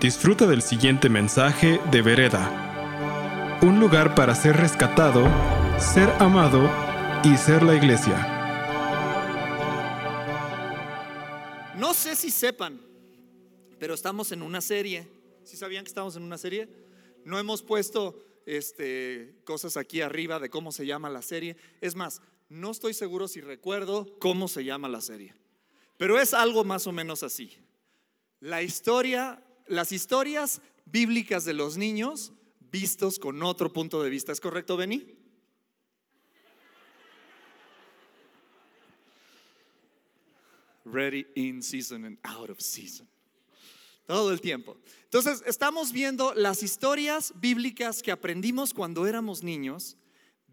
Disfruta del siguiente mensaje de Vereda. Un lugar para ser rescatado, ser amado y ser la iglesia. No sé si sepan, pero estamos en una serie. ¿Sí sabían que estamos en una serie? No hemos puesto este, cosas aquí arriba de cómo se llama la serie. Es más, no estoy seguro si recuerdo cómo se llama la serie. Pero es algo más o menos así. La historia las historias bíblicas de los niños vistos con otro punto de vista. ¿Es correcto, Benny? Ready in season and out of season. Todo el tiempo. Entonces, estamos viendo las historias bíblicas que aprendimos cuando éramos niños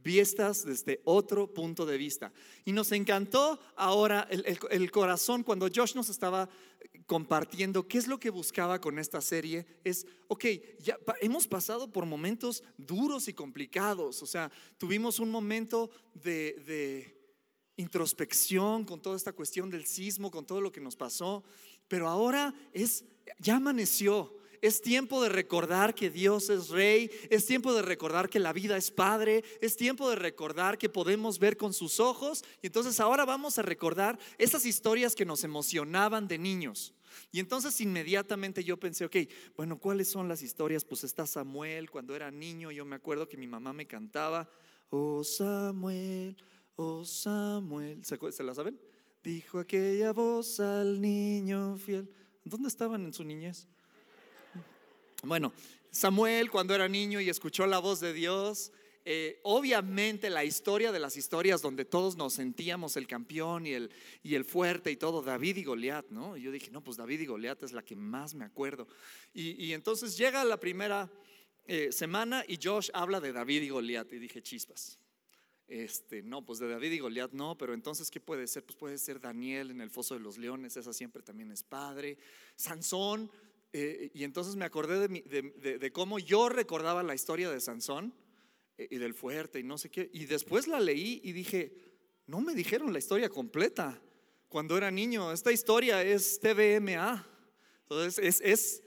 vistas desde otro punto de vista. Y nos encantó ahora el, corazón cuando Josh nos estaba compartiendo qué es lo que buscaba con esta serie. Es, ok, ya hemos pasado por momentos duros y complicados. O sea, tuvimos un momento de, de introspección con toda esta cuestión del sismo, con todo lo que nos pasó. Pero ahora es, ya amaneció es tiempo de recordar que Dios es rey, es tiempo de recordar que la vida es padre, es tiempo de recordar que podemos ver con sus ojos. Y entonces ahora vamos a recordar esas historias que nos emocionaban de niños. Y entonces inmediatamente yo pensé, ok, bueno, ¿cuáles son las historias? Pues está Samuel, cuando era niño, yo me acuerdo que mi mamá me cantaba, oh Samuel, oh Samuel, ¿se, ¿se la saben? Dijo aquella voz al niño fiel. ¿Dónde estaban en su niñez? Bueno, Samuel cuando era niño y escuchó la voz de Dios, eh, obviamente la historia de las historias donde todos nos sentíamos el campeón y el, y el fuerte y todo, David y Goliat, ¿no? Y yo dije, no, pues David y Goliat es la que más me acuerdo. Y, entonces llega la primera eh, semana y Josh habla de David y Goliat y dije, chispas. Este, no, pues de David y Goliat no, pero entonces, ¿qué puede ser? Pues puede ser Daniel en el foso de los leones, esa siempre también es padre. Sansón, eh, y entonces me acordé de, cómo yo recordaba la historia de Sansón eh, y del fuerte y no sé qué. Y después la leí y dije, no me dijeron la historia completa cuando era niño. Esta historia es TVMA. Entonces es,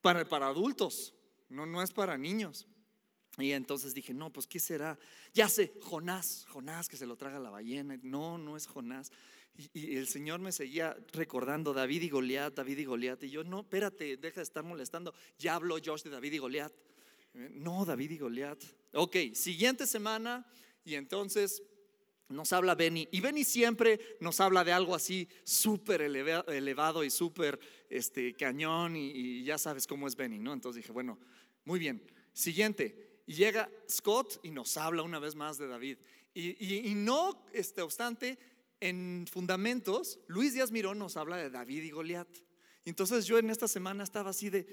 para, para adultos, no, no es para niños. Y entonces dije, no, pues ¿qué será? Ya sé, Jonás, Jonás que se lo traga la ballena. No, no es Jonás. Y, el Señor me seguía recordando David y Goliat, David y Goliat. Y yo, no, espérate, deja de estar molestando. Ya habló Josh de David y Goliat. No, David y Goliat. Ok, siguiente semana. Y entonces nos habla Benny. Y Benny siempre nos habla de algo así súper elevado y súper este, cañón. Y, ya sabes cómo es Benny, ¿no? Entonces dije, bueno, muy bien. Siguiente. Y llega Scott y nos habla una vez más de David. Y, y no, este, obstante, en Fundamentos, Luis Díaz Mirón nos habla de David y Goliat. Entonces yo en esta semana estaba así de,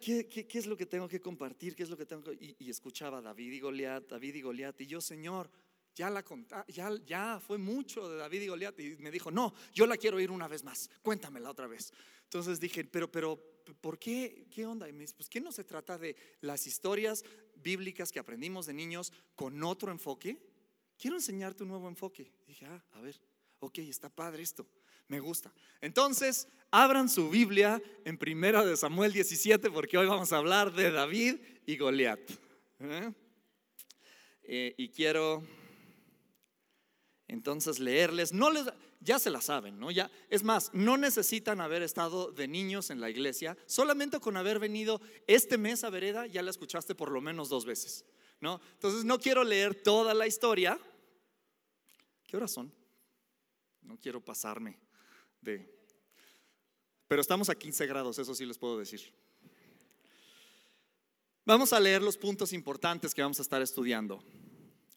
¿qué, es lo que tengo que compartir? ¿Qué es lo que tengo Y, escuchaba David y Goliat, David y Goliat. Y yo, Señor, ya la ya, ya fue mucho de David y Goliat. Y me dijo, no, yo la quiero oír una vez más, cuéntamela otra vez. Entonces dije, pero, pero, ¿por qué? ¿Qué onda? Y me dice, pues, ¿qué no se trata de las historias bíblicas que aprendimos de niños con otro enfoque? Quiero enseñarte un nuevo enfoque. dije, ah, a ver, ok, está padre esto, me gusta. Entonces, abran su Biblia en Primera de Samuel 17 porque hoy vamos a hablar de David y Goliat. ¿eh? Eh, y quiero entonces leerles, no les, ya se la saben, ¿no? Ya, es más, no necesitan haber estado de niños en la iglesia, solamente con haber venido este mes a Vereda ya la escuchaste por lo menos dos veces. ¿No? Entonces no quiero leer toda la historia. ¿Qué horas son? No quiero pasarme de... Pero estamos a 15 grados, eso sí les puedo decir. Vamos a leer los puntos importantes que vamos a estar estudiando.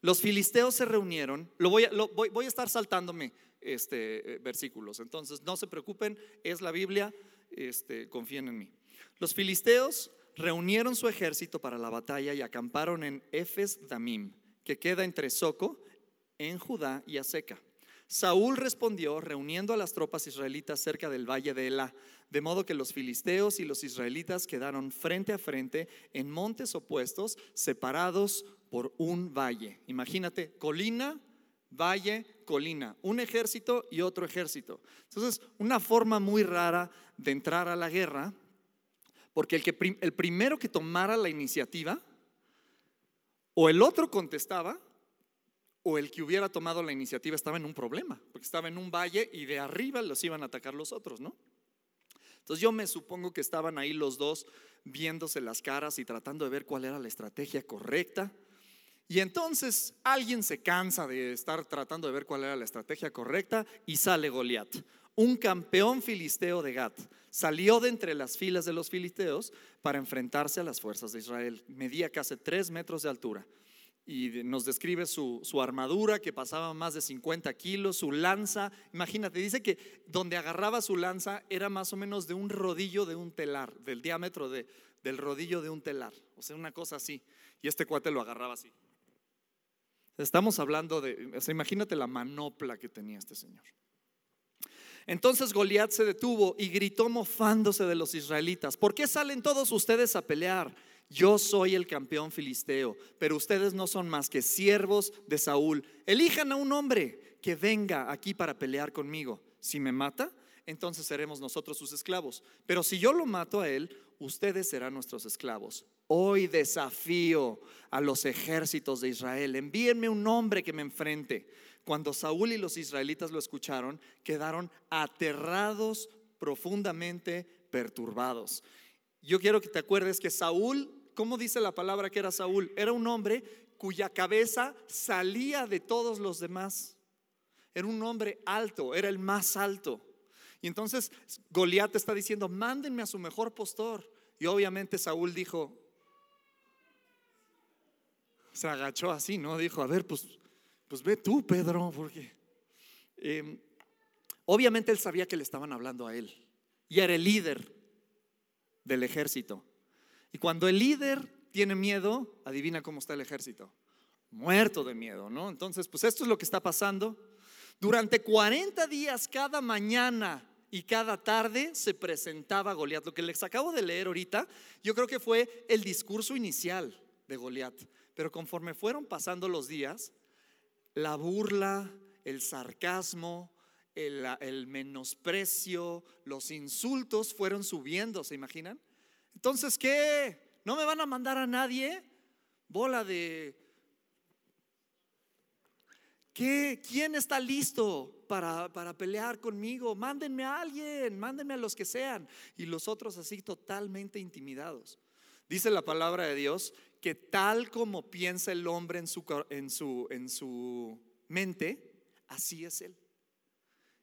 Los filisteos se reunieron, lo voy, a, voy, a estar saltándome este, eh, versículos, entonces no se preocupen, es la Biblia, este, confíen en mí. Los filisteos reunieron su ejército para la batalla y acamparon en Efes Damim, que queda entre Soco, en Judá y Aseca. Saúl respondió reuniendo a las tropas israelitas cerca del valle de Elá, de modo que los filisteos y los israelitas quedaron frente a frente en montes opuestos, separados por un valle. Imagínate, colina, valle, colina, un ejército y otro ejército. Entonces, una forma muy rara de entrar a la guerra, porque el, que, el primero que tomara la iniciativa, o el otro contestaba, o el que hubiera tomado la iniciativa estaba en un problema, porque estaba en un valle y de arriba los iban a atacar los otros, ¿no? Entonces yo me supongo que estaban ahí los dos viéndose las caras y tratando de ver cuál era la estrategia correcta. Y entonces alguien se cansa de estar tratando de ver cuál era la estrategia correcta y sale Goliat, un campeón filisteo de Gat. Salió de entre las filas de los filisteos para enfrentarse a las fuerzas de Israel. Medía casi tres metros de altura y nos describe su, armadura que pasaba más de 50 kilos, su lanza. Imagínate, dice que donde agarraba su lanza era más o menos de un rodillo de un telar, del diámetro de, del rodillo de un telar, o sea, una cosa así. Y este cuate lo agarraba así. Estamos hablando de, o sea, imagínate la manopla que tenía este señor. Entonces Goliat se detuvo y gritó mofándose de los israelitas, ¿por qué salen todos ustedes a pelear? yo soy el campeón filisteo, pero ustedes no son más que siervos de Saúl. Elijan a un hombre que venga aquí para pelear conmigo. Si me mata, entonces seremos nosotros sus esclavos. Pero si yo lo mato a él, ustedes serán nuestros esclavos. Hoy desafío a los ejércitos de Israel. Envíenme un hombre que me enfrente. Cuando Saúl y los israelitas lo escucharon, quedaron aterrados, profundamente perturbados. Yo quiero que te acuerdes que Saúl ¿cómo dice la palabra que era Saúl? Era un hombre cuya cabeza salía de todos los demás. Era un hombre alto, era el más alto. Y entonces Goliat está diciendo, mándenme a su mejor postor. Y obviamente Saúl dijo, se agachó así, ¿no? Dijo, a ver, pues, pues ve tú, Pedro, porque... Em, obviamente él sabía que le estaban hablando a él. Y era el líder del ejército. Y cuando el líder tiene miedo, adivina cómo está el ejército. Muerto de miedo, ¿no? Entonces, pues esto es lo que está pasando. Durante 40 días, cada mañana y cada tarde se presentaba Goliat. Lo que les acabo de leer ahorita, yo creo que fue el discurso inicial de Goliat. Pero conforme fueron pasando los días, la burla, el sarcasmo, el, el menosprecio, los insultos fueron subiendo, ¿se imaginan? Entonces, ¿qué? ¿No me van a mandar a nadie? Bola de... ¿Qué? ¿Quién está listo para, para pelear conmigo? Mándenme a alguien, mándenme a los que sean. Y los otros así totalmente intimidados. Dice la palabra de Dios que tal como piensa el hombre en su, en su, en su mente, así es él.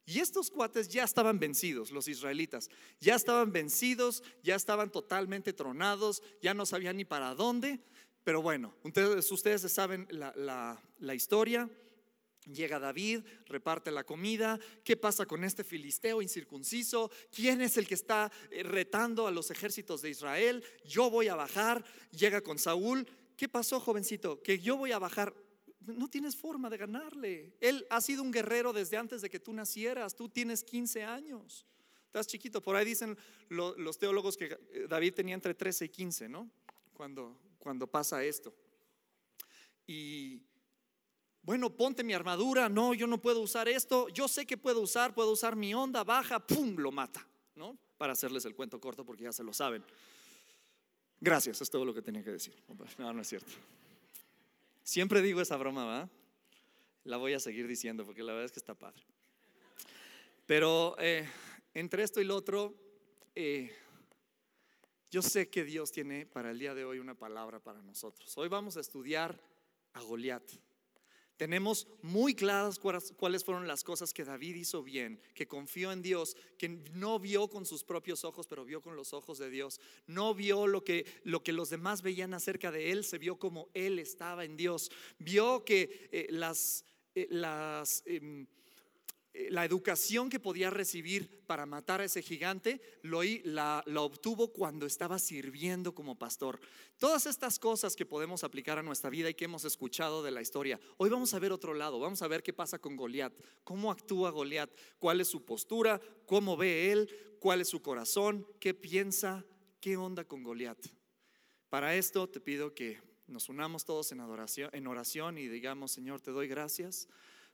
Y estos cuates ya estaban vencidos, los israelitas. Ya estaban vencidos, ya estaban totalmente tronados, ya no sabían ni para dónde. Pero bueno, ustedes, ustedes saben la, la historia. Llega David, reparte la comida. ¿Qué pasa con este filisteo incircunciso? ¿Quién es el que está eh, retando a los ejércitos de Israel? Yo voy a bajar. Llega con Saúl. ¿Qué pasó, jovencito? Que yo voy a bajar no tienes forma de ganarle. Él ha sido un guerrero desde antes de que tú nacieras. Tú tienes 15 años. Estás chiquito. Por ahí dicen los teólogos que eh, David tenía entre 13 y 15, ¿no? Cuando, cuando pasa esto. Y bueno, ponte mi armadura. No, yo no puedo usar esto. Yo sé que puedo usar, puedo usar mi onda baja. ¡Pum! Lo mata, ¿no? Para hacerles el cuento corto porque ya se lo saben. Gracias, es todo lo que tenía que decir. No, no es cierto. Siempre digo esa broma, ¿va? La voy a seguir diciendo porque la verdad es que está padre. Pero eh, entre esto y lo otro, eh, yo sé que Dios tiene para el día de hoy una palabra para nosotros. Hoy vamos a estudiar a Goliat. Tenemos muy claras cuáles fueron las cosas que David hizo bien, que confió en Dios, que no vio con sus propios ojos, pero vio con los ojos de Dios. No vio lo que, lo que los demás veían acerca de él, se vio como él estaba en Dios. Vio que eh, las, eh, las em, la educación que podía recibir para matar a ese gigante lo, la, obtuvo cuando estaba sirviendo como pastor. Todas estas cosas que podemos aplicar a nuestra vida y que hemos escuchado de la historia. Hoy vamos a ver otro lado, vamos a ver qué pasa con Goliat, cómo actúa Goliat, cuál es su postura, cómo ve él, cuál es su corazón, qué piensa, qué onda con Goliat. Para esto te pido que nos unamos todos en adoración, en oración y digamos, Señor, te doy gracias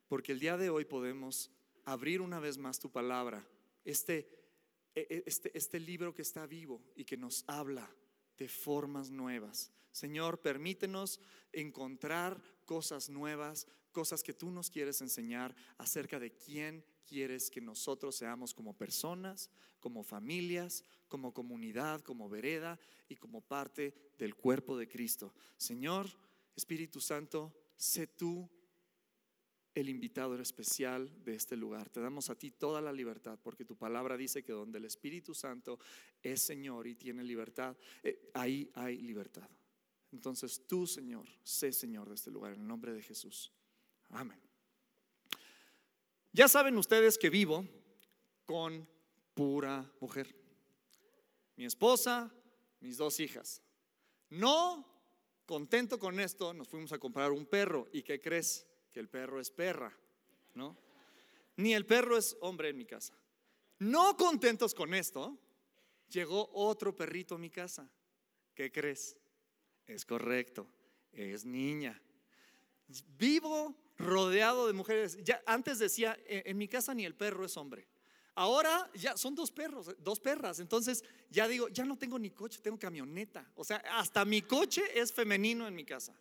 porque el día de hoy podemos abrir una vez más tu palabra, este, e, e, este, este libro que está vivo y que nos habla de formas nuevas. Señor, permítenos encontrar cosas nuevas, cosas que tú nos quieres enseñar acerca de quién quieres que nosotros seamos como personas, como familias, como comunidad, como vereda y como parte del cuerpo de Cristo. Señor, Espíritu Santo, sé tú el invitado especial de este lugar. Te damos a ti toda la libertad, porque tu palabra dice que donde el Espíritu Santo es Señor y tiene libertad, eh, ahí hay libertad. Entonces tú, Señor, sé Señor de este lugar, en el nombre de Jesús. Amén. Ya saben ustedes que vivo con pura mujer. Mi esposa, mis dos hijas. No contento con esto, nos fuimos a comprar un perro. ¿Y qué crees? Que el perro es perra, ¿no? Ni el perro es hombre en mi casa. No contentos con esto, llegó otro perrito a mi casa. ¿Qué crees? Es correcto, es niña. Vivo rodeado de mujeres. Ya antes decía, en mi casa ni el perro es hombre. Ahora ya son dos perros, dos perras. Entonces ya digo, ya no tengo ni coche, tengo camioneta. O sea, hasta mi coche es femenino en mi casa.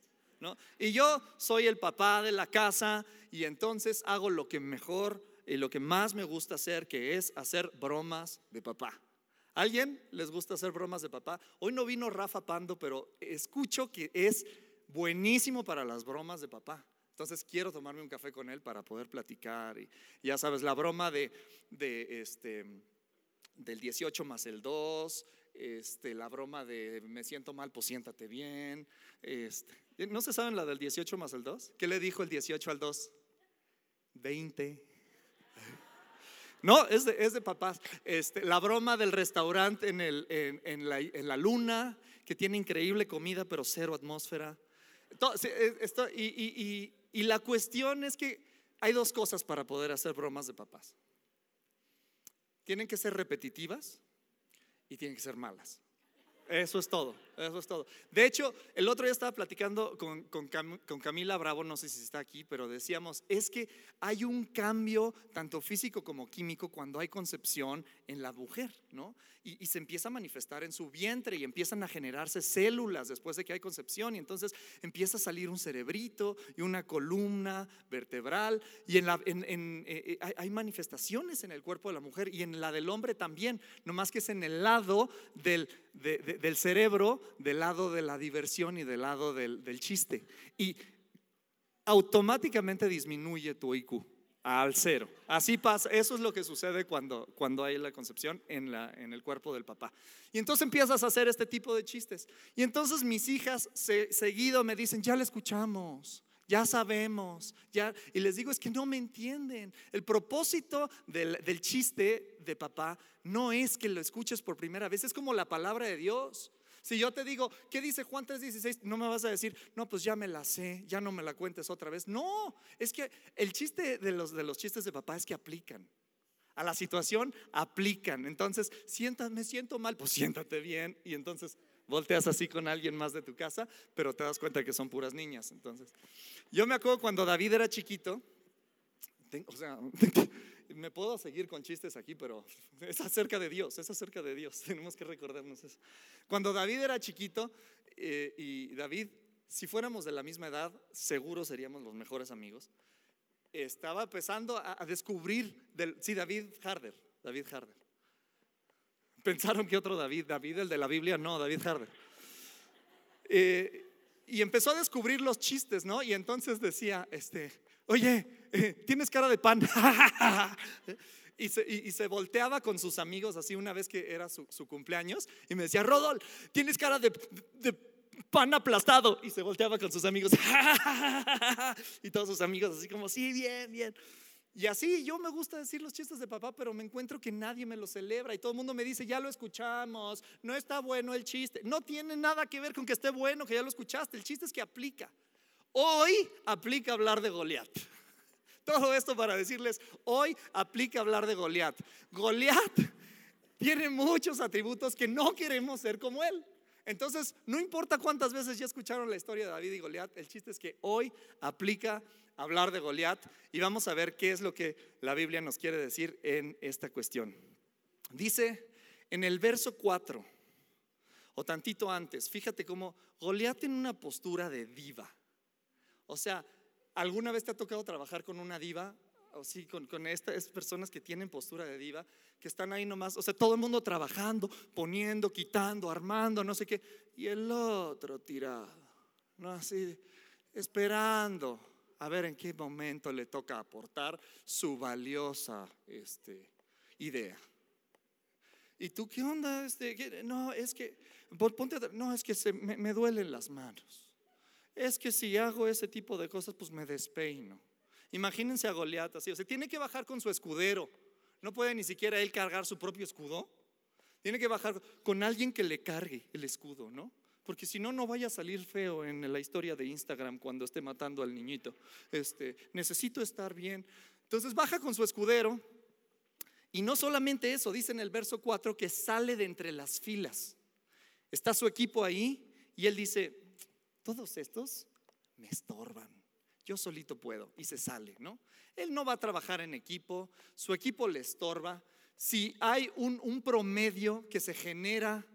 Y yo soy el papá de la casa y entonces hago lo que mejor y lo que más me gusta hacer, que es hacer bromas de papá. ¿Alguien les gusta hacer bromas de papá? Hoy no vino Rafa Pando, pero escucho que es buenísimo para las bromas de papá. Entonces quiero tomarme un café con él para poder platicar. Y ya sabes, la broma de, este, del 18 más el 2, este, la broma de me siento mal, pues siéntate bien. Este, ¿No se saben la del 18 más el 2? ¿Qué le dijo el 18 al 2? 20. No, es de, es de papás. Este, la broma del restaurante en, el, en, la, en, la, luna, que tiene increíble comida, pero cero atmósfera. Y, y la cuestión es que hay dos cosas para poder hacer bromas de papás. Tienen que ser repetitivas y tienen que ser malas. Eso es todo, eso es todo. De hecho, el otro día estaba platicando con, con, Camila Bravo, no sé si está aquí, pero decíamos, es que hay un cambio tanto físico como químico cuando hay concepción en la mujer, ¿no? Y, se empieza a manifestar en su vientre y empiezan a generarse células después de que hay concepción y entonces empieza a salir un cerebrito y una columna vertebral y en la, en, eh, eh, hay manifestaciones en el cuerpo de la mujer y en la del hombre también, nomás que es en el lado del, del cerebro, del lado de la diversión y del lado del, del chiste. Y automáticamente disminuye tu IQ al cero. Así pasa, eso es lo que sucede cuando, cuando hay la concepción en, la, en el cuerpo del papá. Y entonces empiezas a hacer este tipo de chistes. Y entonces mis hijas seguido me dicen, ya le escuchamos, ya sabemos, ya. Y les digo, es que no me entienden. El propósito del, del chiste de papá no es que lo escuches por primera vez, es como la palabra de Dios. Si yo te digo, ¿qué dice Juan 3:16? No me vas a decir, no, pues ya me la sé, ya no me la cuentes otra vez. No, es que el chiste de los, de los chistes de papá es que aplican. A la situación aplican. Entonces, siéntate, me siento mal, pues siéntate bien. Y entonces volteas así con alguien más de tu casa, pero te das cuenta que son puras niñas. Entonces, yo me acuerdo cuando David era chiquito, o sea, me puedo seguir con chistes aquí, pero es acerca de Dios, es acerca de Dios. Tenemos que recordarnos eso. Cuando David era chiquito eh, y David, si fuéramos de la misma edad, seguro seríamos los mejores amigos. Estaba empezando a, descubrir, del, sí, David Harder, David Harder. Pensaron que otro David, David el de la Biblia, no, David Harder. Eh, y empezó a descubrir los chistes, ¿no? Y entonces decía, este, oye, tienes cara de pan. y, se, volteaba con sus amigos así una vez que era su, cumpleaños y me decía, Rodol, tienes cara de, pan aplastado. Y se volteaba con sus amigos. y todos sus amigos así como, sí, bien, bien. Y así yo me gusta decir los chistes de papá, pero me encuentro que nadie me lo celebra y todo el mundo me dice, ya lo escuchamos, no está bueno el chiste. No tiene nada que ver con que esté bueno, que ya lo escuchaste, el chiste es que aplica. Hoy aplica hablar de Goliat. Todo esto para decirles, hoy aplica hablar de Goliat. Goliat tiene muchos atributos que no queremos ser como él. Entonces, no importa cuántas veces ya escucharon la historia de David y Goliat, el chiste es que hoy aplica hablar de Goliat y vamos a ver qué es lo que la Biblia nos quiere decir en esta cuestión. Dice en el verso 4, o tantito antes, fíjate cómo Goliat tiene una postura de diva. O sea, ¿alguna vez te ha tocado trabajar con una diva? O sí, con, estas personas que tienen postura de diva, que están ahí nomás, o sea, todo el mundo trabajando, poniendo, quitando, armando, no sé qué, y el otro tirado, ¿no? Así, esperando a ver en qué momento le toca aportar su valiosa este, idea. ¿Y tú qué onda? Este, no, es que, ponte, no, es que se, me, me duelen las manos. Es que si hago ese tipo de cosas, pues me despeino. Imagínense a Goliat así, o sea, tiene que bajar con su escudero. No puede ni siquiera él cargar su propio escudo. Tiene que bajar con alguien que le cargue el escudo, ¿no? Porque si no, no vaya a salir feo en la historia de Instagram cuando esté matando al niñito. Este, necesito estar bien. Entonces baja con su escudero. Y no solamente eso, dice en el verso 4 que sale de entre las filas. Está su equipo ahí y él dice, todos estos me estorban. Yo solito puedo y se sale, ¿no? Él no va a trabajar en equipo, su equipo le estorba. Si hay un, promedio que se genera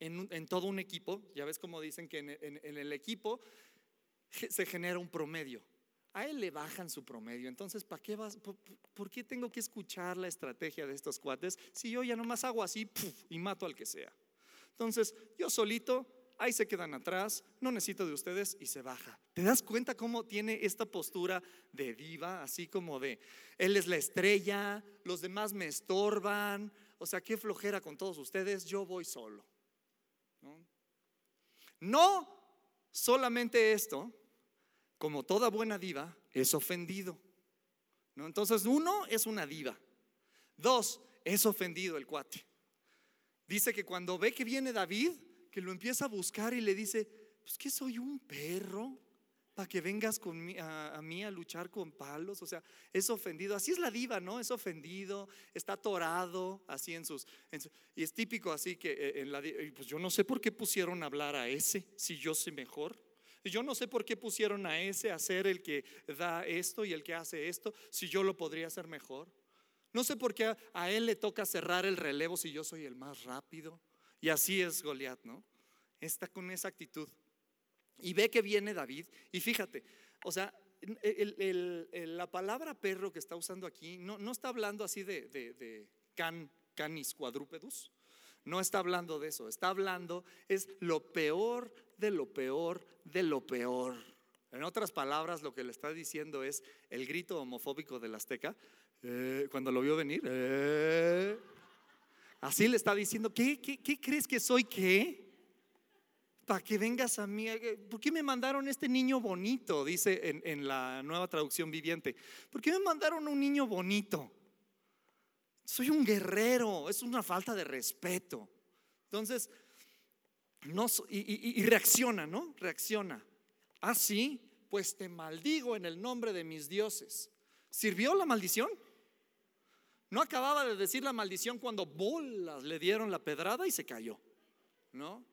en, todo un equipo, ya ves como dicen que en, el equipo se genera un promedio. A él le bajan su promedio. Entonces, ¿para qué vas? Por, por, qué tengo que escuchar la estrategia de estos cuates si yo ya nomás hago así puf, y mato al que sea? Entonces, yo solito ahí se quedan atrás, no necesito de ustedes y se baja. ¿Te das cuenta cómo tiene esta postura de diva, así como de, él es la estrella, los demás me estorban, o sea, qué flojera con todos ustedes, yo voy solo. ¿No? no solamente esto, como toda buena diva, es ofendido. ¿no? Entonces, uno es una diva. Dos, es ofendido el cuate. Dice que cuando ve que viene David, que lo empieza a buscar y le dice, pues que soy un perro para que vengas con mí, a, mí a luchar con palos. O sea, es ofendido. Así es la diva, ¿no? Es ofendido, está atorado, así en sus, y es típico así que eh, en la, pues yo no sé por qué pusieron a hablar a ese si yo sé mejor. Yo no sé por qué pusieron a ese a ser el que da esto y el que hace esto, si yo lo podría hacer mejor. No sé por qué a él le toca cerrar el relevo si yo soy el más rápido. Y así es Goliat, ¿no? Está con esa actitud. Y ve que viene David. Y fíjate, o sea, el, la palabra perro que está usando aquí no, no está hablando así de, de, de can, canis quadrúpedus. No está hablando de eso. Está hablando, es lo peor de lo peor de lo peor. En otras palabras, lo que le está diciendo es el grito homofóbico del azteca. Eh, cuando lo vio venir. Eh, Así le está diciendo, ¿qué, qué, crees que soy qué? Para que vengas a mí. ¿Por qué me mandaron este niño bonito? Dice en, la nueva traducción viviente. ¿Por qué me mandaron un niño bonito? Soy un guerrero, es una falta de respeto. Entonces, no, y, y, y reacciona, ¿no? Reacciona. Así, ah, pues te maldigo en el nombre de mis dioses. ¿Sirvió la maldición? No acababa de decir la maldición cuando bolas le dieron la pedrada y se cayó. ¿No?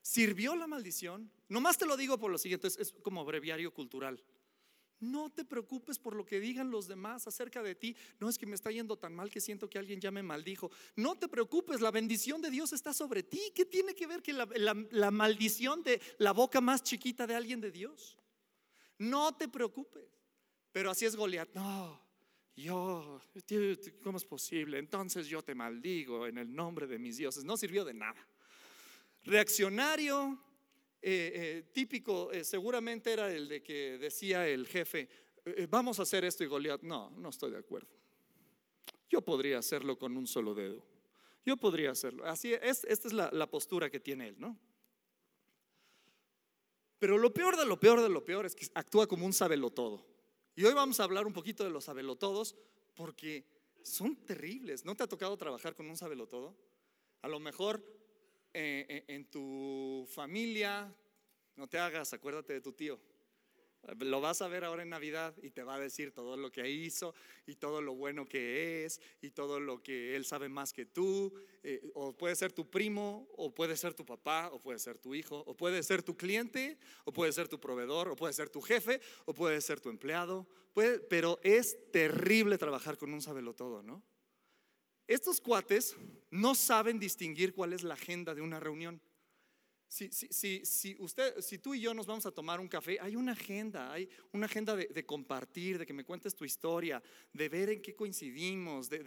¿Sirvió la maldición? Nomás te lo digo por lo siguiente, es, como breviario cultural. No te preocupes por lo que digan los demás acerca de ti. No es que me está yendo tan mal que siento que alguien ya me maldijo. No te preocupes, la bendición de Dios está sobre ti. ¿Qué tiene que ver que la, la maldición de la boca más chiquita de alguien de Dios? No te preocupes. Pero así es Goliat. No, yo, ¿cómo es posible? Entonces yo te maldigo en el nombre de mis dioses. No sirvió de nada. Reaccionario, eh, eh, típico, eh, seguramente era el de que decía el jefe, vamos a hacer esto y Goliat, no, no estoy de acuerdo. Yo podría hacerlo con un solo dedo. Yo podría hacerlo. Así es, esta es la, la postura que tiene él, ¿no? Pero lo peor de lo peor de lo peor es que actúa como un sabelotodo. Y hoy vamos a hablar un poquito de los sabelotodos porque son terribles. ¿No te ha tocado trabajar con un sabelotodo? A lo mejor eh, en tu familia, no te hagas, acuérdate de tu tío. Lo vas a ver ahora en Navidad y te va a decir todo lo que hizo y todo lo bueno que es y todo lo que él sabe más que tú. Eh, o puede ser tu primo, o puede ser tu papá, o puede ser tu hijo, o puede ser tu cliente, o puede ser tu proveedor, o puede ser tu jefe, o puede ser tu empleado. pero es terrible trabajar con un todo, ¿no? Estos cuates no saben distinguir cuál es la agenda de una reunión. Si, si, si, usted, si tú y yo nos vamos a tomar un café, hay una agenda, hay una agenda de, compartir, de que me cuentes tu historia, de ver en qué coincidimos, de,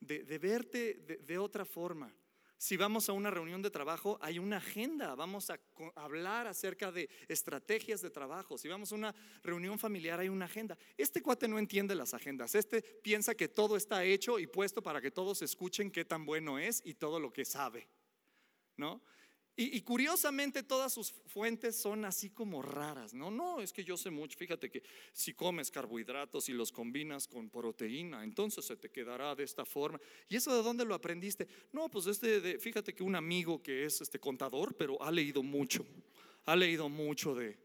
de verte de, otra forma. Si vamos a una reunión de trabajo, hay una agenda, vamos a hablar acerca de estrategias de trabajo. Si vamos a una reunión familiar, hay una agenda. Este cuate no entiende las agendas, este piensa que todo está hecho y puesto para que todos escuchen qué tan bueno es y todo lo que sabe. ¿No? Y, curiosamente todas sus fuentes son así como raras, ¿no? No, es que yo sé mucho, fíjate que si comes carbohidratos y los combinas con proteína, entonces se te quedará de esta forma. ¿Y eso de dónde lo aprendiste? No, pues este, de, fíjate que un amigo que es este contador, pero ha leído mucho, ha leído mucho de,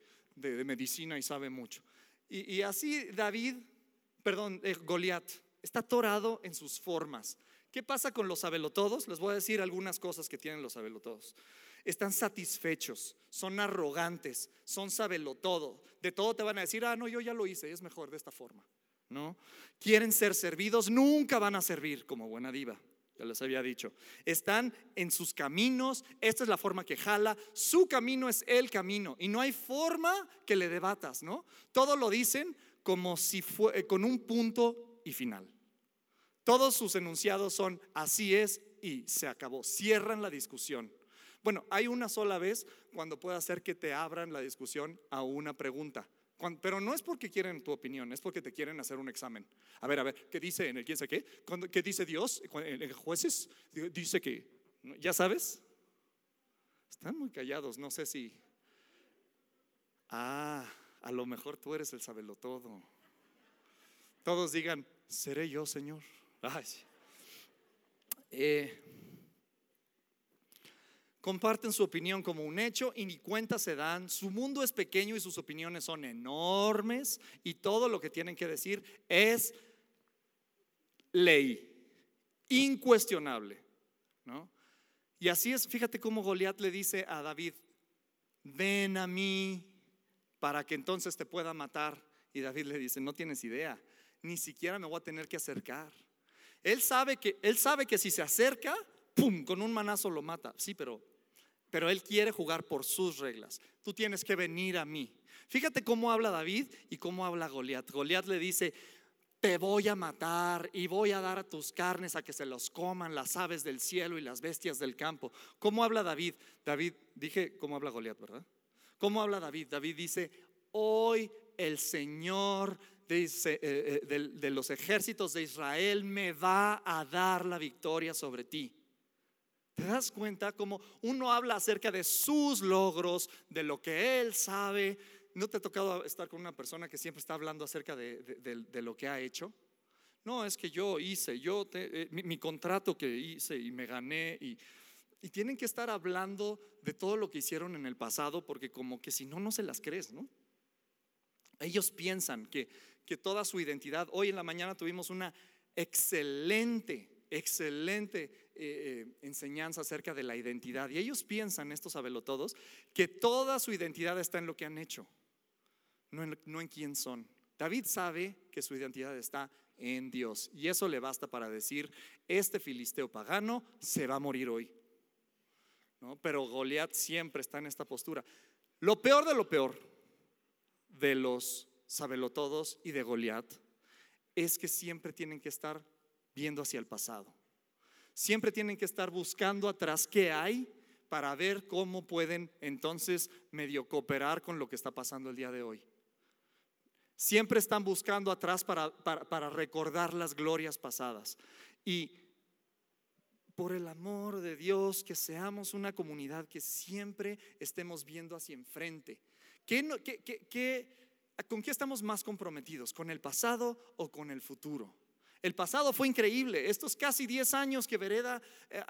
medicina y sabe mucho. Y, así David, perdón, eh, Goliat, está atorado en sus formas. ¿Qué pasa con los sabelotodos? Les voy a decir algunas cosas que tienen los sabelotodos están satisfechos, son arrogantes, son todo. De todo te van a decir, ah, no, yo ya lo hice, es mejor de esta forma. ¿No? Quieren ser servidos, nunca van a servir como buena diva. Ya les había dicho. Están en sus caminos, esta es la forma que jala, su camino es el camino y no hay forma que le debatas, ¿no? Todo lo dicen como si fue eh, con un punto y final. Todos sus enunciados son así es y se acabó. Cierran la discusión. Bueno, hay una sola vez cuando puede hacer que te abran la discusión a una pregunta. pero no es porque quieren tu opinión, es porque te quieren hacer un examen. A ver, a ver, ¿qué dice en el quién sé qué? ¿Qué dice Dios? En jueces dice que, ¿ya sabes? Están muy callados, no sé si. Ah, a lo mejor tú eres el sabelo todo. Todos digan, seré yo, Señor. Ay. Eh, comparten su opinión como un hecho y ni cuenta se dan. Su mundo es pequeño y sus opiniones son enormes y todo lo que tienen que decir es ley, incuestionable. ¿no? Y así es, fíjate cómo Goliat le dice a David, ven a mí para que entonces te pueda matar. Y David le dice, no tienes idea, ni siquiera me voy a tener que acercar. Él sabe que, él sabe que si se acerca, ¡pum!, con un manazo lo mata. Sí, pero pero él quiere jugar por sus reglas. Tú tienes que venir a mí. Fíjate cómo habla David y cómo habla Goliat. Goliat le dice, te voy a matar y voy a dar a tus carnes a que se los coman las aves del cielo y las bestias del campo. ¿Cómo habla David? David, dije, ¿cómo habla Goliat, verdad? ¿Cómo habla David? David dice, hoy el Señor eh, eh, de los ejércitos de Israel me va a dar la victoria sobre ti. ¿Te das cuenta cómo uno habla acerca de sus logros, de lo que él sabe? ¿No te ha tocado estar con una persona que siempre está hablando acerca de, lo que ha hecho? No, es que yo hice, yo eh, mi, contrato que hice y me gané y, y tienen que estar hablando de todo lo que hicieron en el pasado porque como que si no, no se las crees, ¿no? Ellos piensan que, que toda su identidad, hoy en la mañana tuvimos una excelente, excelente eh, eh, enseñanza acerca de la identidad. Y ellos piensan, estos todos que toda su identidad está en lo que han hecho, no en, no en quién son. David sabe que su identidad está en Dios. Y eso le basta para decir, este filisteo pagano se va a morir hoy. ¿No? Pero Goliat siempre está en esta postura. Lo peor de lo peor de los sabelotodos y de Goliat es que siempre tienen que estar viendo hacia el pasado. Siempre tienen que estar buscando atrás qué hay para ver cómo pueden entonces medio cooperar con lo que está pasando el día de hoy. Siempre están buscando atrás para, para, recordar las glorias pasadas. Y por el amor de Dios, que seamos una comunidad que siempre estemos viendo hacia enfrente. ¿Qué, ¿Con qué estamos más comprometidos? ¿Con el pasado o con el futuro? El pasado fue increíble. Estos casi 10 años que Vereda, eh,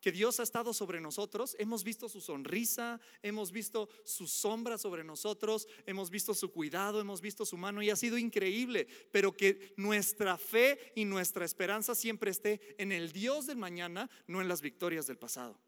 que Dios ha estado sobre nosotros, hemos visto su sonrisa, hemos visto su sombra sobre nosotros, hemos visto su cuidado, hemos visto su mano y ha sido increíble. Pero que nuestra fe y nuestra esperanza siempre esté en el Dios del mañana, no en las victorias del pasado.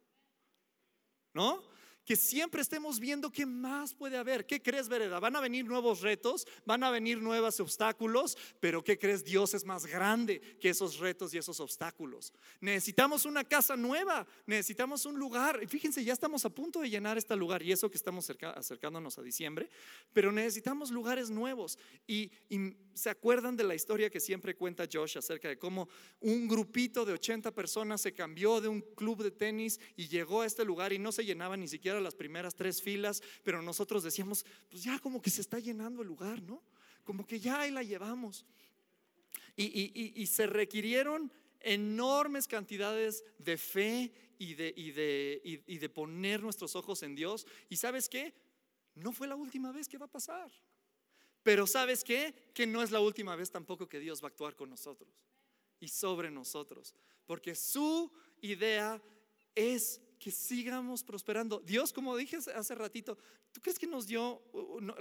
¿No? Que siempre estemos viendo qué más puede haber. ¿Qué crees, Vereda? Van a venir nuevos retos, van a venir nuevos obstáculos, pero ¿qué crees? Dios es más grande que esos retos y esos obstáculos. Necesitamos una casa nueva, necesitamos un lugar. Fíjense, ya estamos a punto de llenar este lugar y eso que estamos acercándonos a diciembre, pero necesitamos lugares nuevos. Y, y se acuerdan de la historia que siempre cuenta Josh acerca de cómo un grupito de 80 personas se cambió de un club de tenis y llegó a este lugar y no se llenaba ni siquiera las primeras tres filas, pero nosotros decíamos, pues ya como que se está llenando el lugar, ¿no? Como que ya ahí la llevamos. Y, se requirieron enormes cantidades de fe y de, de, y de poner nuestros ojos en Dios. ¿Y sabes qué? No fue la última vez que va a pasar. Pero ¿sabes qué? Que no es la última vez tampoco que Dios va a actuar con nosotros y sobre nosotros. Porque su idea es que sigamos prosperando. Dios, como dije hace ratito, ¿tú crees que nos dio,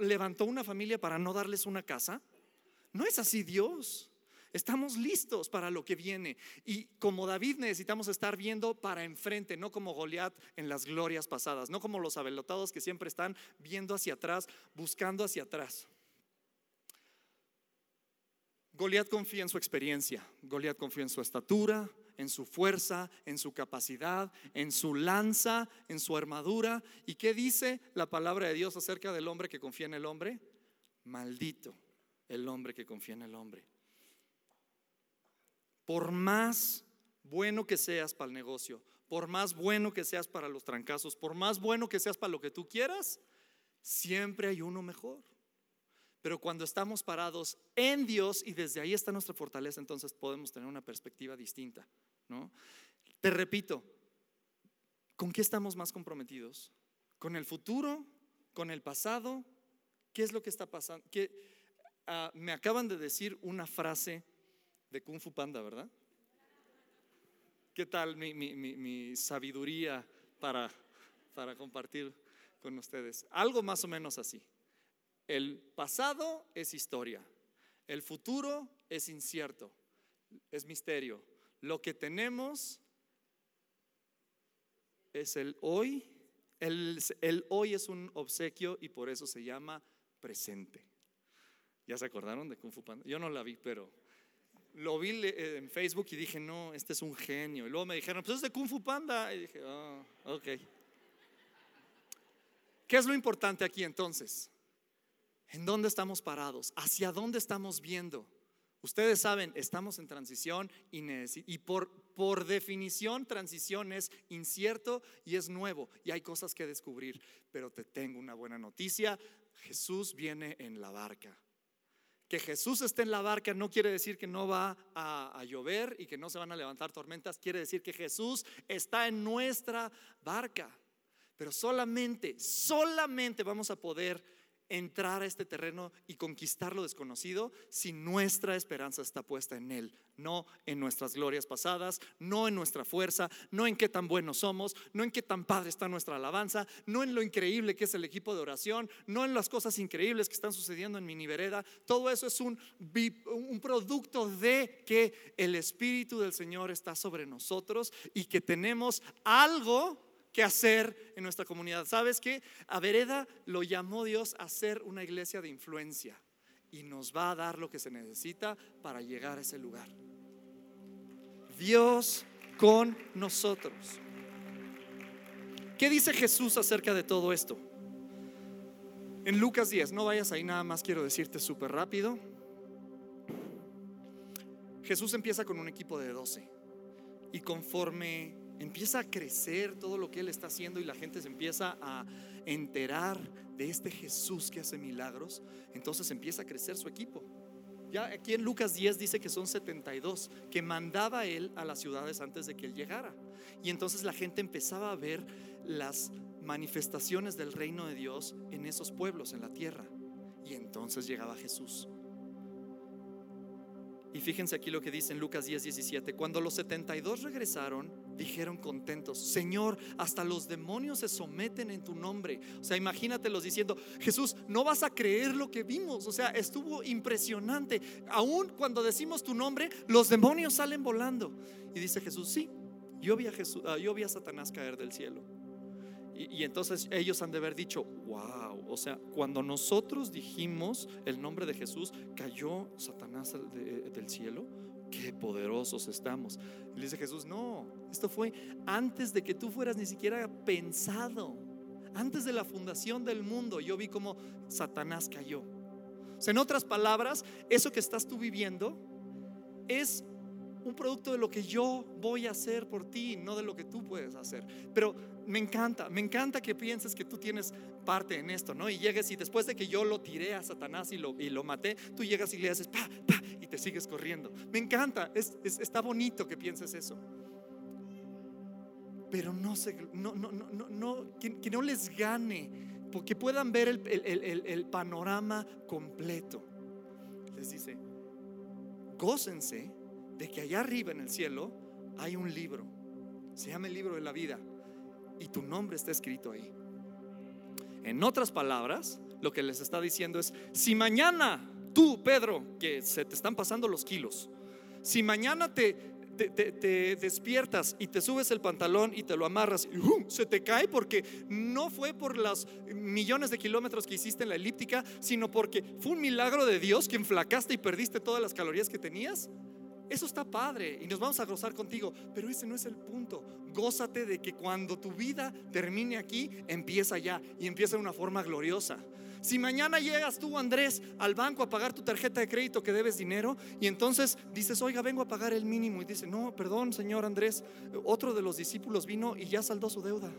levantó una familia para no darles una casa? No es así Dios. Estamos listos para lo que viene. Y como David necesitamos estar viendo para enfrente, no como Goliat en las glorias pasadas, no como los abelotados que siempre están viendo hacia atrás, buscando hacia atrás. Goliat confía en su experiencia, Goliat confía en su estatura, en su fuerza, en su capacidad, en su lanza, en su armadura. ¿Y qué dice la palabra de Dios acerca del hombre que confía en el hombre? Maldito el hombre que confía en el hombre. Por más bueno que seas para el negocio, por más bueno que seas para los trancazos, por más bueno que seas para lo que tú quieras, siempre hay uno mejor. Pero cuando estamos parados en Dios y desde ahí está nuestra fortaleza, entonces podemos tener una perspectiva distinta. ¿no? Te repito, ¿con qué estamos más comprometidos? ¿Con el futuro? ¿Con el pasado? ¿Qué es lo que está pasando? Ah, me acaban de decir una frase de Kung Fu Panda, ¿verdad? ¿Qué tal mi, mi sabiduría para, para compartir con ustedes? Algo más o menos así. El pasado es historia, el futuro es incierto, es misterio. Lo que tenemos es el hoy. El, hoy es un obsequio y por eso se llama presente. ¿Ya se acordaron de Kung Fu Panda? Yo no la vi, pero lo vi en Facebook y dije, no, este es un genio. Y luego me dijeron, pues es de Kung Fu Panda. Y dije, oh, ok. ¿Qué es lo importante aquí entonces? ¿En dónde estamos parados? ¿Hacia dónde estamos viendo? Ustedes saben, estamos en transición y, por, definición transición es incierto y es nuevo y hay cosas que descubrir. Pero te tengo una buena noticia, Jesús viene en la barca. Que Jesús esté en la barca no quiere decir que no va a, llover y que no se van a levantar tormentas, quiere decir que Jesús está en nuestra barca. Pero solamente, solamente vamos a poder entrar a este terreno y conquistar lo desconocido si nuestra esperanza está puesta en Él, no en nuestras glorias pasadas, no en nuestra fuerza, no en qué tan buenos somos, no en qué tan padre está nuestra alabanza, no en lo increíble que es el equipo de oración, no en las cosas increíbles que están sucediendo en Mini Vereda. Todo eso es un, un producto de que el Espíritu del Señor está sobre nosotros y que tenemos algo que hacer en nuestra comunidad. ¿Sabes qué? A Vereda lo llamó Dios a ser una iglesia de influencia y nos va a dar lo que se necesita para llegar a ese lugar. Dios con nosotros. ¿Qué dice Jesús acerca de todo esto? En Lucas 10, no vayas ahí, nada más quiero decirte súper rápido. Jesús empieza con un equipo de 12 y conforme empieza a crecer todo lo que Él está haciendo y la gente se empieza a enterar de este Jesús que hace milagros, entonces empieza a crecer su equipo. Ya aquí en Lucas 10 dice que son 72 que mandaba Él a las ciudades antes de que Él llegara. Y entonces la gente empezaba a ver las manifestaciones del reino de Dios en esos pueblos, en la tierra. Y entonces llegaba Jesús. Y fíjense aquí lo que dice en Lucas 10, 17. Cuando los 72 regresaron, dijeron contentos, Señor, hasta los demonios se someten en tu nombre. O sea, imagínatelos diciendo, Jesús, no vas a creer lo que vimos. O sea, estuvo impresionante. Aún cuando decimos tu nombre, los demonios salen volando. Y dice Jesús, sí, yo vi a, Jesús, ah, yo vi a Satanás caer del cielo. Y, entonces ellos han de haber dicho, wow, o sea, cuando nosotros dijimos el nombre de Jesús, cayó Satanás del cielo. Qué poderosos estamos. Y dice Jesús, no, esto fue antes de que tú fueras ni siquiera pensado. Antes de la fundación del mundo, yo vi como Satanás cayó. O sea, en otras palabras, eso que estás tú viviendo es un producto de lo que yo voy a hacer por ti, no de lo que tú puedes hacer. Pero me encanta, me encanta que pienses que tú tienes parte en esto, ¿no? Y llegues y después de que yo lo tiré a Satanás y lo, y lo maté, tú llegas y le haces pa, pa, y te sigues corriendo. Me encanta, es, está bonito que pienses eso. Pero no, se, no, no, no, no que, no les gane, porque puedan ver el, el, el panorama completo. Les dice, gócense de que allá arriba en el cielo hay un libro. Se llama el libro de la vida. Y tu nombre está escrito ahí. En otras palabras, lo que les está diciendo es, si mañana tú, Pedro, que se te están pasando los kilos, si mañana te, te, despiertas y te subes el pantalón y te lo amarras y se te cae porque no fue por los millones de kilómetros que hiciste en la elíptica, sino porque fue un milagro de Dios que enflacaste y perdiste todas las calorías que tenías. Eso está padre y nos vamos a gozar contigo, pero ese no es el punto. Gózate de que cuando tu vida termine aquí, empieza ya y empieza de una forma gloriosa. Si mañana llegas tú, Andrés, al banco a pagar tu tarjeta de crédito que debes dinero y entonces dices, oiga, vengo a pagar el mínimo y dice, no, perdón, señor Andrés, otro de los discípulos vino y ya saldó su deuda.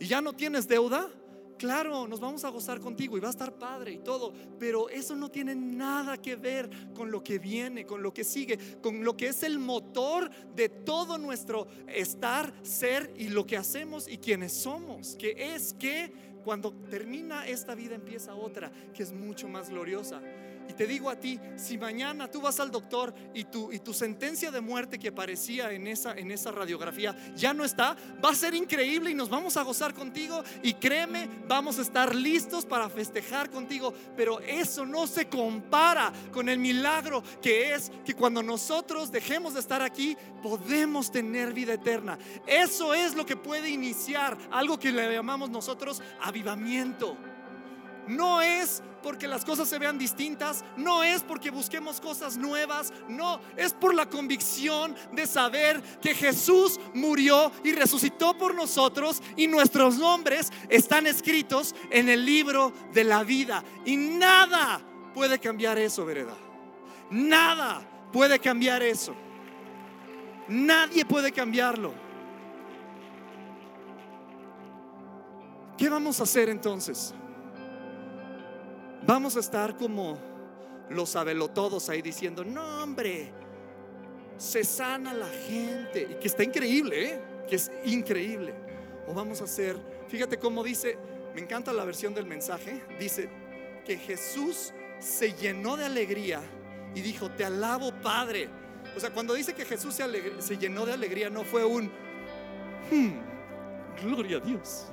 ¿Y ya no tienes deuda? Claro, nos vamos a gozar contigo y va a estar padre y todo, pero eso no tiene nada que ver con lo que viene, con lo que sigue, con lo que es el motor de todo nuestro estar, ser y lo que hacemos y quienes somos, que es que cuando termina esta vida empieza otra, que es mucho más gloriosa. Y te digo a ti, si mañana tú vas al doctor y tu, y tu sentencia de muerte que aparecía en esa, en esa radiografía ya no está, va a ser increíble y nos vamos a gozar contigo. Y créeme, vamos a estar listos para festejar contigo. Pero eso no se compara con el milagro que es que cuando nosotros dejemos de estar aquí, podemos tener vida eterna. Eso es lo que puede iniciar algo que le llamamos nosotros avivamiento. No es porque las cosas se vean distintas, no es porque busquemos cosas nuevas, no, es por la convicción de saber que Jesús murió y resucitó por nosotros y nuestros nombres están escritos en el libro de la vida. Y nada puede cambiar eso, vereda. Nada puede cambiar eso. Nadie puede cambiarlo. ¿Qué vamos a hacer entonces? Vamos a estar como los sabelotodos ahí diciendo, no hombre, se sana la gente. Y que está increíble, ¿eh? que es increíble. O vamos a hacer, fíjate cómo dice, me encanta la versión del mensaje, dice que Jesús se llenó de alegría y dijo, te alabo Padre. O sea, cuando dice que Jesús se, llenó de alegría, no fue un, hmm, gloria a Dios.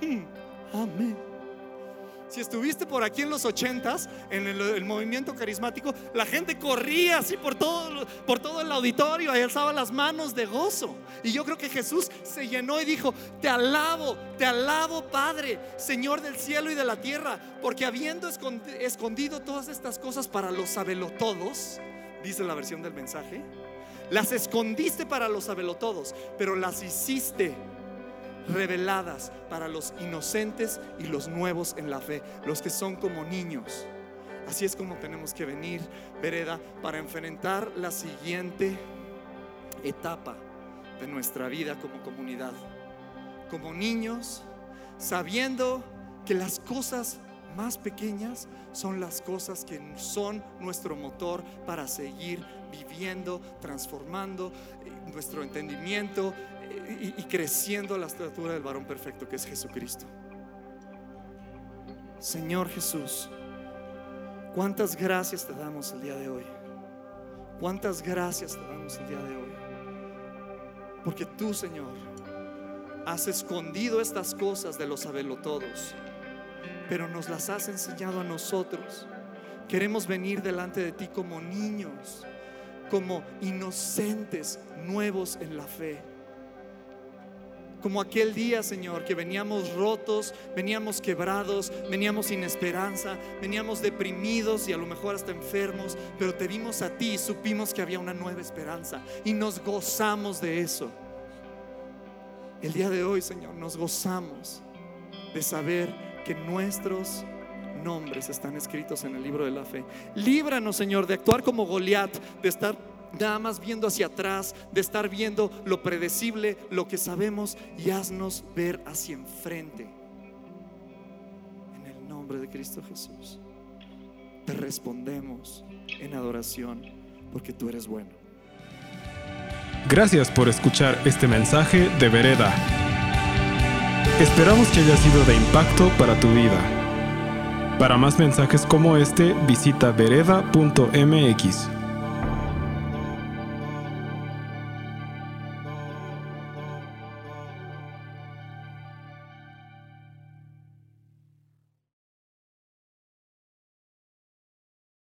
Hmm, amén. Si estuviste por aquí en los ochentas, en el, movimiento carismático, la gente corría así por todo, por todo el auditorio y alzaba las manos de gozo. Y yo creo que Jesús se llenó y dijo, te alabo, te alabo Padre, Señor del cielo y de la tierra, porque habiendo escondido todas estas cosas para los sabelotodos, dice la versión del mensaje, las escondiste para los sabelotodos, pero las hiciste reveladas para los inocentes y los nuevos en la fe, los que son como niños. Así es como tenemos que venir, vereda, para enfrentar la siguiente etapa de nuestra vida como comunidad. Como niños, sabiendo que las cosas más pequeñas son las cosas que son nuestro motor para seguir viviendo, transformando eh, nuestro entendimiento y, creciendo a la estatura del varón perfecto que es Jesucristo. Señor Jesús, ¿Cuántas gracias te damos el día de hoy? ¿Cuántas gracias te damos el día de hoy? Porque tú, Señor, has escondido estas cosas de los todos, pero nos las has enseñado a nosotros. Queremos venir delante de ti como niños, como inocentes, nuevos en la fe. Como aquel día, Señor, que veníamos rotos, veníamos quebrados, veníamos sin esperanza, veníamos deprimidos y a lo mejor hasta enfermos, pero te vimos a ti y supimos que había una nueva esperanza y nos gozamos de eso. El día de hoy, Señor, nos gozamos de saber que nuestros nombres están escritos en el libro de la fe. Líbranos, Señor, de actuar como Goliat, de estar nada más viendo hacia atrás, de estar viendo lo predecible, lo que sabemos y haznos ver hacia enfrente. En el nombre de Cristo Jesús, te respondemos en adoración porque tú eres bueno. Gracias por escuchar este mensaje de Vereda. Esperamos que haya sido de impacto para tu vida. Para más mensajes como este, visita vereda.mx.